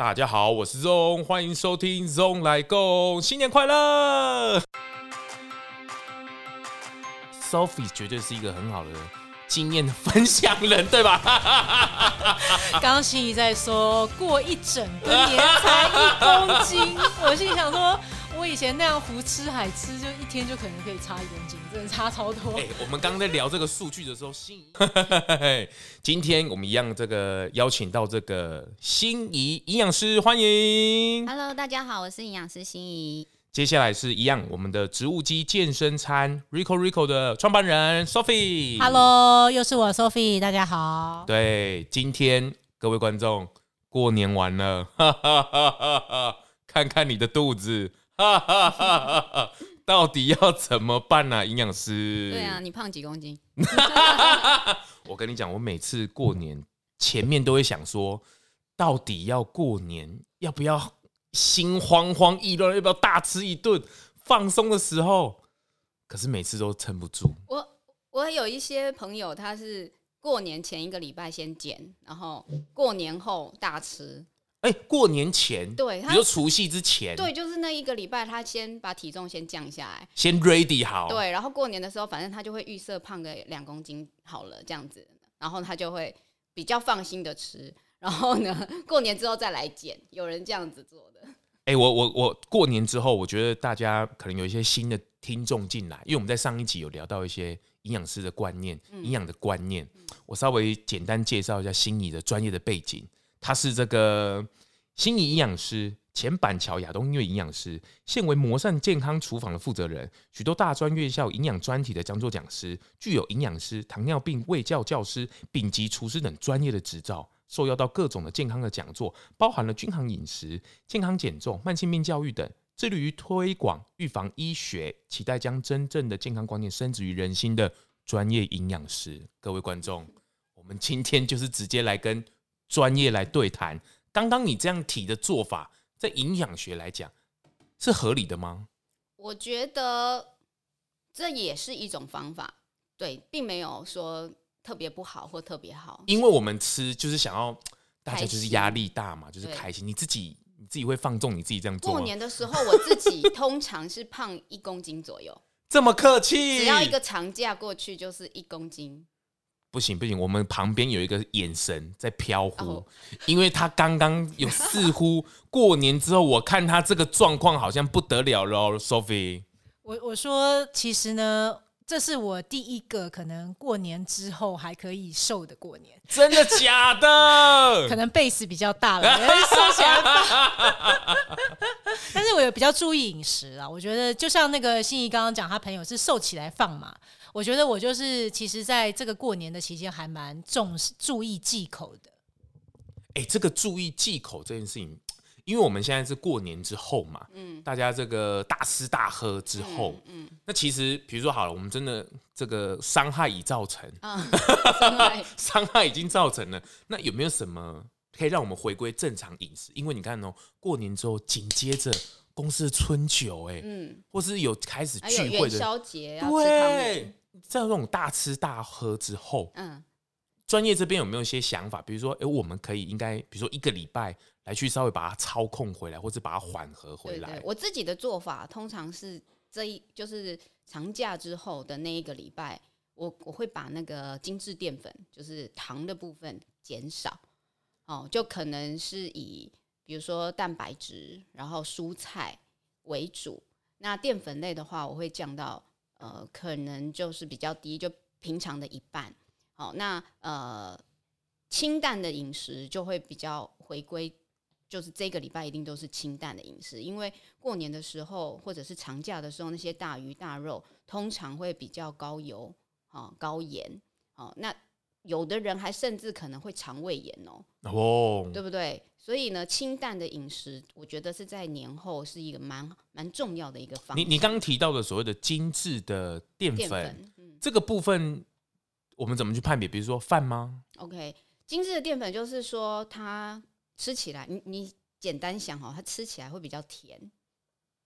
大家好，我是 ZONG，欢迎收听 ZONG 来共，新年快乐！Sophie 绝对是一个很好的经验的分享人，对吧？刚刚心怡在说过一整个年才一公斤，我心里想说，我以前那样胡吃海吃，就一天就可能可以差一公斤，真的差超多。哎、欸，我们刚刚在聊这个数据的时候，心怡，今天我们一样这个邀请到这个心仪营养师，欢迎。Hello，大家好，我是营养师心仪。接下来是一样，我们的植物基健身餐 Rico Rico 的创办人 Sophie。Hello，又是我 Sophie，大家好。对，今天各位观众过年完了，哈哈哈哈哈，看看你的肚子。到底要怎么办呢、啊？营养师？对啊，你胖几公斤？我跟你讲，我每次过年前面都会想说，到底要过年要不要心慌慌意乱，要不要大吃一顿放松的时候，可是每次都撑不住。我我有一些朋友，他是过年前一个礼拜先减，然后过年后大吃。哎、欸，过年前，对，比如除夕之前，对，就是那一个礼拜，他先把体重先降下来，先 ready 好，对，然后过年的时候，反正他就会预设胖个两公斤好了这样子，然后他就会比较放心的吃，然后呢，过年之后再来减，有人这样子做的。哎、欸，我我我过年之后，我觉得大家可能有一些新的听众进来，因为我们在上一集有聊到一些营养师的观念、营养的观念，嗯、我稍微简单介绍一下心怡的专业的背景。他是这个心怡营养师，前板桥亚东医院营养师，现为魔膳健康厨房的负责人，许多大专院校营养专题的讲座讲师，具有营养师、糖尿病卫教教师、丙级厨师等专业的执照，受邀到各种的健康的讲座，包含了均衡饮食、健康减重、慢性病教育等，致力于推广预防医学，期待将真正的健康观念深植于人心的专业营养师。各位观众，我们今天就是直接来跟。专业来对谈，刚刚你这样提的做法，在营养学来讲是合理的吗？我觉得这也是一种方法，对，并没有说特别不好或特别好。因为我们吃就是想要大家就是压力大嘛，就是开心。你自己你自己会放纵你自己这样做。过年的时候，我自己通常是胖一公斤左右。这么客气，只要一个长假过去就是一公斤。不行不行，我们旁边有一个眼神在飘忽，因为他刚刚有似乎 过年之后，我看他这个状况好像不得了了，Sophie。我我说其实呢，这是我第一个可能过年之后还可以瘦的过年，真的假的？可能 base 比较大了，瘦起来吧。但是我有比较注意饮食啊，我觉得就像那个心怡刚刚讲，他朋友是瘦起来放嘛。我觉得我就是，其实在这个过年的期间，还蛮重视注意忌口的。哎，这个注意忌口这件事情，因为我们现在是过年之后嘛，嗯，大家这个大吃大喝之后，嗯，嗯，那其实比如说好了，我们真的这个伤害已造成，啊，伤害伤害已经造成了，那有没有什么可以让我们回归正常饮食？因为你看哦，过年之后紧接着公司的春酒，哎，嗯，或是有开始聚会的元宵节，对。在那种大吃大喝之后，嗯，专业这边有没有一些想法？比如说，哎，我们可以应该，比如说一个礼拜来去稍微把它操控回来，或者把它缓和回来。我自己的做法通常是这一就是长假之后的那一个礼拜，我我会把那个精致淀粉，就是糖的部分减少，哦，就可能是以比如说蛋白质，然后蔬菜为主。那淀粉类的话，我会降到。呃，可能就是比较低，就平常的一半。好，那呃，清淡的饮食就会比较回归，就是这个礼拜一定都是清淡的饮食，因为过年的时候或者是长假的时候，那些大鱼大肉通常会比较高油啊、高盐。好，那有的人还甚至可能会肠胃炎哦，哦，对不对？所以呢，清淡的饮食，我觉得是在年后是一个蛮蛮重要的一个方面。你你刚刚提到的所谓的精致的淀粉，粉嗯、这个部分我们怎么去判别？比如说饭吗？OK，精致的淀粉就是说它吃起来，你你简单想哦，它吃起来会比较甜。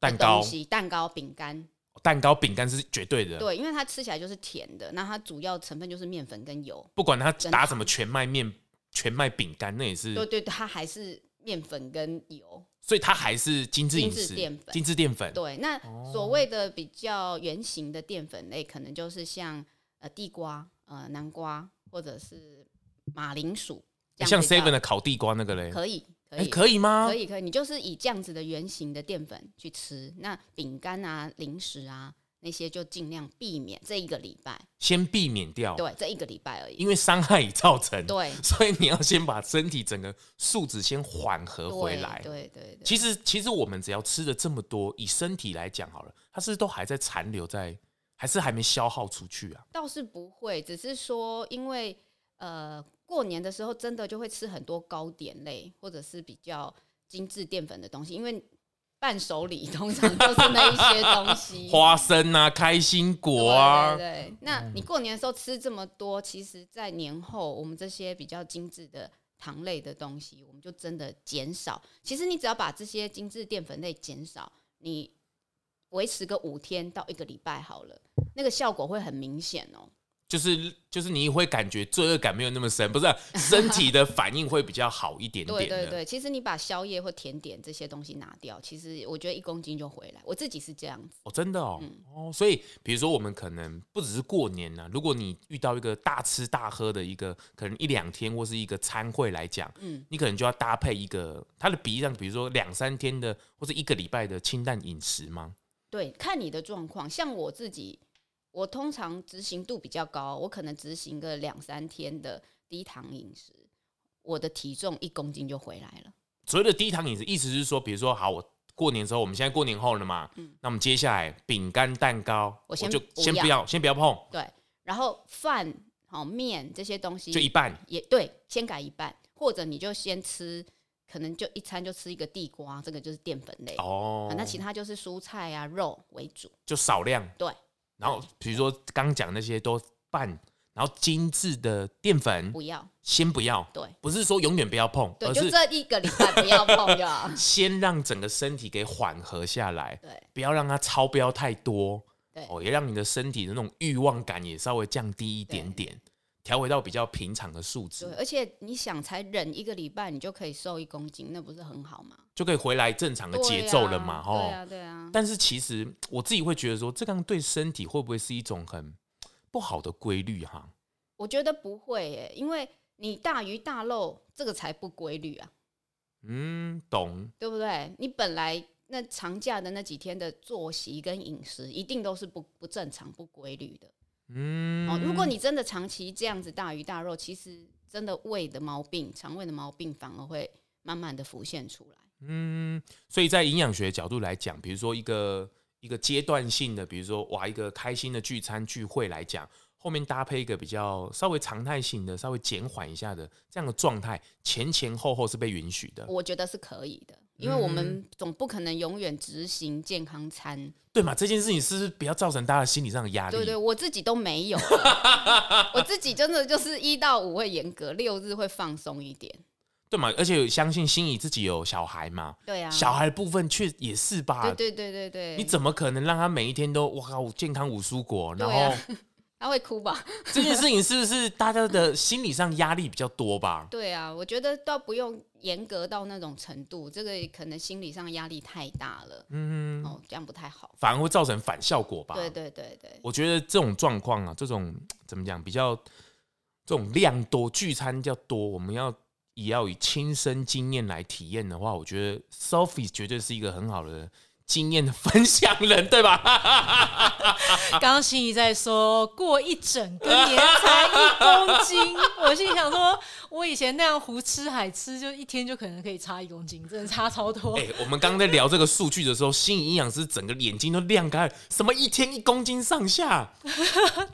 蛋糕、蛋糕、饼干、蛋糕、饼干是绝对的。对，因为它吃起来就是甜的，那它主要成分就是面粉跟油。不管它打什么全麦面。全麦饼干那也是，对对，它还是面粉跟油，所以它还是精致饮食，精致淀粉，精致淀粉。对，那所谓的比较圆形的淀粉类，可能就是像呃地瓜、呃南瓜或者是马铃薯，像 seven 的烤地瓜那个嘞，可以，可以，欸、可以吗？可以，可以，你就是以这样子的圆形的淀粉去吃，那饼干啊、零食啊。那些就尽量避免这一个礼拜，先避免掉。对，这一个礼拜而已，因为伤害已造成。对，所以你要先把身体整个素质先缓和回来。对对，对。其实，其实我们只要吃了这么多，以身体来讲好了，它是都还在残留在，还是还没消耗出去啊？倒是不会，只是说，因为呃，过年的时候真的就会吃很多糕点类，或者是比较精致淀粉的东西，因为。伴手礼 通常就是那一些东西，花生啊，开心果啊。对，对，对，那你过年的时候吃这么多，其实，在年后我们这些比较精致的糖类的东西，我们就真的减少。其实你只要把这些精致淀粉类减少，你维持个五天到一个礼拜好了，那个效果会很明显哦。就是就是你会感觉罪恶感没有那么深，不是、啊、身体的反应会比较好一点点。对对对，其实你把宵夜或甜点这些东西拿掉，其实我觉得一公斤就回来。我自己是这样子。哦，真的哦，嗯、哦，所以比如说我们可能不只是过年呢、啊，如果你遇到一个大吃大喝的一个可能一两天或是一个餐会来讲，嗯，你可能就要搭配一个它的比例上，比如说两三天的或者一个礼拜的清淡饮食吗？对，看你的状况。像我自己。我通常执行度比较高，我可能执行个两三天的低糖饮食，我的体重一公斤就回来了。所谓的低糖饮食，意思是说，比如说，好，我过年之后，我们现在过年后了嘛，嗯，那我们接下来饼干、蛋糕，我先我就先不要，先不要碰。对，然后饭、好面这些东西就一半，也对，先改一半，或者你就先吃，可能就一餐就吃一个地瓜，这个就是淀粉类哦，啊，那其他就是蔬菜啊、肉为主，就少量，对。然后，比如说刚讲那些都拌，然后精致的淀粉不要，先不要，对，不是说永远不要碰，对，就这一个礼拜不要碰就好，先让整个身体给缓和下来，对，不要让它超标太多，对，哦，也让你的身体的那种欲望感也稍微降低一点点。调回到比较平常的数值，对，而且你想才忍一个礼拜，你就可以瘦一公斤，那不是很好吗？就可以回来正常的节奏了嘛，对啊，对啊。但是其实我自己会觉得说，这样对身体会不会是一种很不好的规律哈？我觉得不会耶，因为你大鱼大肉这个才不规律啊。嗯，懂，对不对？你本来那长假的那几天的作息跟饮食，一定都是不不正常、不规律的。嗯，哦，如果你真的长期这样子大鱼大肉，其实真的胃的毛病、肠胃的毛病反而会慢慢的浮现出来。嗯，所以在营养学角度来讲，比如说一个一个阶段性的，比如说哇，一个开心的聚餐聚会来讲，后面搭配一个比较稍微常态性的、稍微减缓一下的这样的状态，前前后后是被允许的。我觉得是可以的。因为我们总不可能永远执行健康餐，嗯，对嘛？这件事情是不是不要造成大家心理上的压力？对对，我自己都没有，我自己真的就是一到五会严格，六日会放松一点，对嘛？而且相信心怡自己有小孩嘛，对啊，小孩的部分却也是吧？对对对对对，你怎么可能让他每一天都哇靠健康五蔬果，然后？他会哭吧？这件事情是不是大家的心理上压力比较多吧？对啊，我觉得倒不用严格到那种程度，这个可能心理上压力太大了。嗯，哦，这样不太好，反而会造成反效果吧？对对对对，我觉得这种状况啊，这种怎么讲，比较这种量多聚餐较多，我们要也要以亲身经验来体验的话，我觉得 Sophie 绝对是一个很好的。经验的分享人，对吧？刚刚心怡在说过一整个年才一公斤，我心里想说，我以前那样胡吃海吃，就一天就可能可以差一公斤，真的差超多。哎、欸，我们刚刚在聊这个数据的时候，心怡营养师整个眼睛都亮开，什么一天一公斤上下？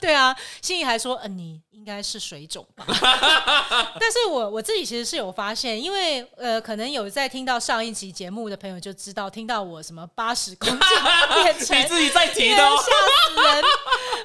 对啊，心怡还说，嗯、呃，你应该是水肿吧？但是我我自己其实是有发现，因为呃，可能有在听到上一集节目的朋友就知道，听到我什么。八十公斤 变成你自己在提的、哦，吓死人！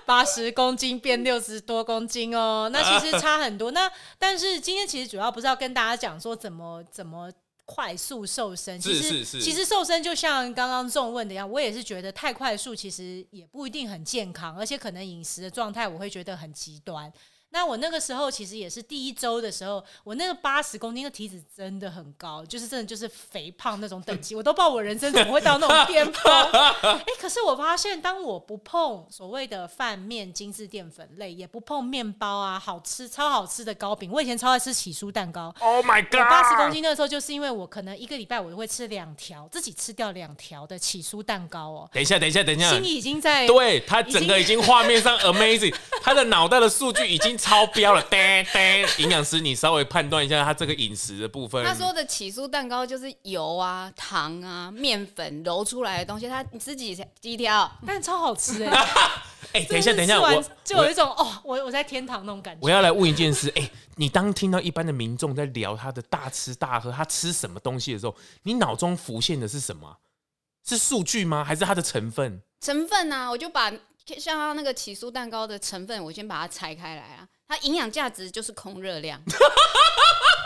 八十公斤变六十多公斤哦，那其实差很多。那但是今天其实主要不是要跟大家讲说怎么怎么快速瘦身，其实是是是其实瘦身就像刚刚众问的一样，我也是觉得太快速其实也不一定很健康，而且可能饮食的状态我会觉得很极端。那我那个时候其实也是第一周的时候，我那个八十公斤的体脂真的很高，就是真的就是肥胖那种等级，我都不知道我人生怎么会到那种巅峰。哎、欸，可是我发现，当我不碰所谓的饭面、精致淀粉类，也不碰面包啊，好吃超好吃的糕饼，我以前超爱吃起酥蛋糕。Oh my god！我八十公斤那个时候，就是因为我可能一个礼拜我都会吃两条，自己吃掉两条的起酥蛋糕哦。等一下，等一下，等一下，心里已经在对他整个已经画面上 amazing，他的脑袋的数据已经。超标了，对对，营养师，你稍微判断一下他这个饮食的部分。他说的起酥蛋糕就是油啊、糖啊、面粉揉出来的东西，他你吃几几条？但超好吃 哎！哎、欸，等一下，等一下，我就有一种哦，我我在天堂那种感觉。我要来问一件事，哎、欸，你当听到一般的民众在聊他的大吃大喝，他吃什么东西的时候，你脑中浮现的是什么？是数据吗？还是它的成分？成分啊，我就把。像它那个起酥蛋糕的成分，我先把它拆开来啊。它营养价值就是空热量，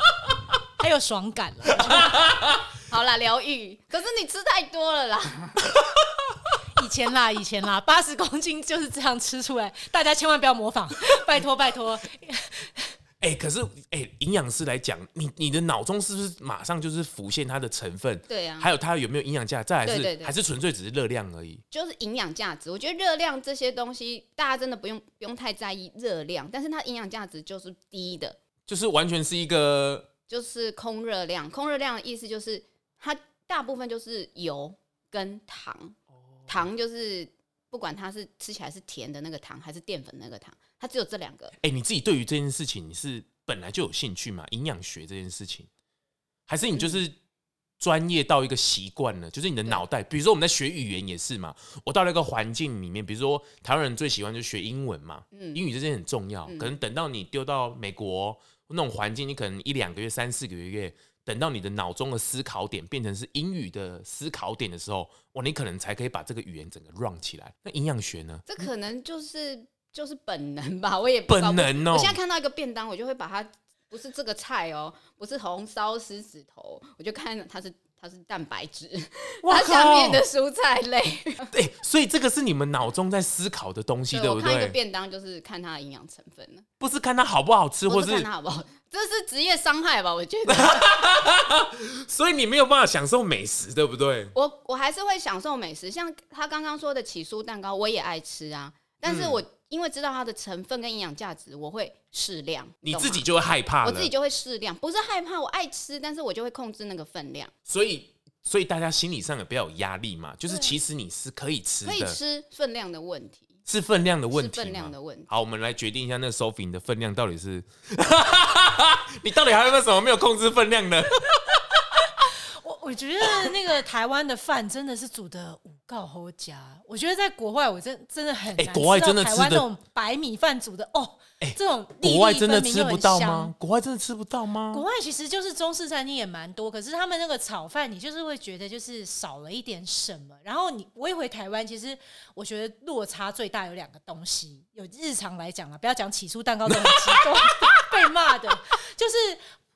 还有爽感了。好啦，疗愈。可是你吃太多了啦。以前啦，以前啦，八十公斤就是这样吃出来，大家千万不要模仿，拜托拜托。哎、欸，可是哎，营养师来讲，你你的脑中是不是马上就是浮现它的成分？对啊，还有它有没有营养价？再来是还是纯粹只是热量而已？就是营养价值。我觉得热量这些东西，大家真的不用不用太在意热量，但是它营养价值就是低的，就是完全是一个就是空热量。空热量的意思就是它大部分就是油跟糖，哦、糖就是不管它是吃起来是甜的那个糖，还是淀粉那个糖。它只有这两个。哎、欸，你自己对于这件事情，你是本来就有兴趣吗？营养学这件事情，还是你就是专业到一个习惯了？就是你的脑袋，比如说我们在学语言也是嘛。我到了一个环境里面，比如说台湾人最喜欢就学英文嘛，嗯、英语这件很重要。可能等到你丢到美国那种环境，你可能一两个月、三四个月，等到你的脑中的思考点变成是英语的思考点的时候，哇，你可能才可以把这个语言整个 run 起来。那营养学呢？这可能就是。就是本能吧，我也本能哦。我现在看到一个便当，我就会把它不是这个菜哦，不是红烧狮子头，我就看它是它是蛋白质，它下面的蔬菜类。对，所以这个是你们脑中在思考的东西，对不对？我看一个便当就是看它的营养成分，不是看它好不好吃，或是看它好不好，这是职业伤害吧？我觉得。所以你没有办法享受美食，对不对？我我还是会享受美食，像他刚刚说的起酥蛋糕，我也爱吃啊，但是我。嗯因为知道它的成分跟营养价值，我会适量。你自己就会害怕，我自己就会适量，不是害怕，我爱吃，但是我就会控制那个分量。所以，所以大家心理上也不要有压力嘛，就是其实你是可以吃的，可以吃分量的问题，是分量的问题，分量的问题。好，我们来决定一下，那个 Sophie 的分量到底是，你到底还有没有什么没有控制分量的？我觉得那个台湾的饭真的是煮的五告好佳。我觉得在国外，我真真的很难吃的台湾那种白米饭煮的哦。哎，这种国外真的吃不到吗？国外真的吃不到吗？国外其实就是中式餐厅也蛮多，可是他们那个炒饭，你就是会觉得就是少了一点什么。然后你我一回台湾，其实我觉得落差最大有两个东西。有日常来讲啊，不要讲起酥蛋糕这么激动 被骂的，就是。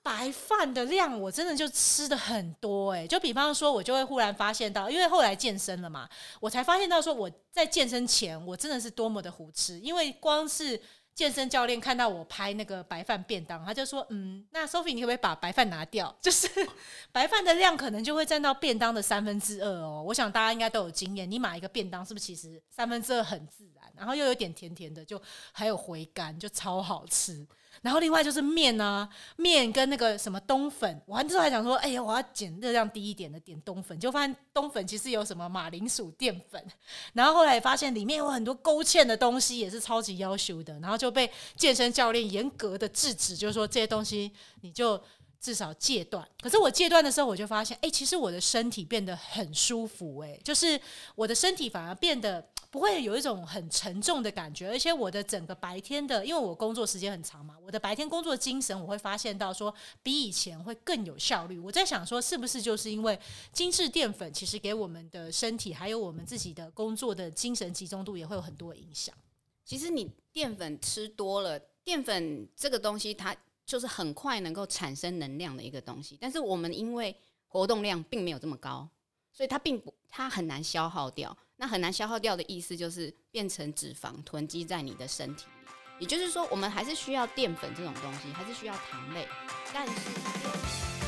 白饭的量我真的就吃的很多哎、就比方说，我就会忽然发现到，因为后来健身了嘛，我才发现到说我在健身前我真的是多么的胡吃，因为光是健身教练看到我拍那个白饭便当，他就说，嗯，那 Sophie 你可不可以把白饭拿掉？就是白饭的量可能就会占到便当的三分之二哦。我想大家应该都有经验，你买一个便当是不是其实三分之二很自然，然后又有点甜甜的，就还有回甘，就超好吃。然后另外就是面啊，面跟那个什么冬粉，我之后还想说，哎呀，我要减热量低一点的，点冬粉，就发现冬粉其实有什么马铃薯淀粉，然后后来发现里面有很多勾芡的东西，也是超级要求的，然后就被健身教练严格的制止，就是说这些东西你就。至少戒断，可是我戒断的时候，我就发现，哎、其实我的身体变得很舒服、欸，哎，就是我的身体反而变得不会有一种很沉重的感觉，而且我的整个白天的，因为我工作时间很长嘛，我的白天工作精神，我会发现到说比以前会更有效率。我在想说，是不是就是因为精致淀粉其实给我们的身体，还有我们自己的工作的精神集中度也会有很多影响。其实你淀粉吃多了，淀粉这个东西它。就是很快能够产生能量的一个东西，但是我们因为活动量并没有这么高，所以它并不，它很难消耗掉。那很难消耗掉的意思就是变成脂肪囤积在你的身体里。也就是说，我们还是需要淀粉这种东西，还是需要糖类，但是。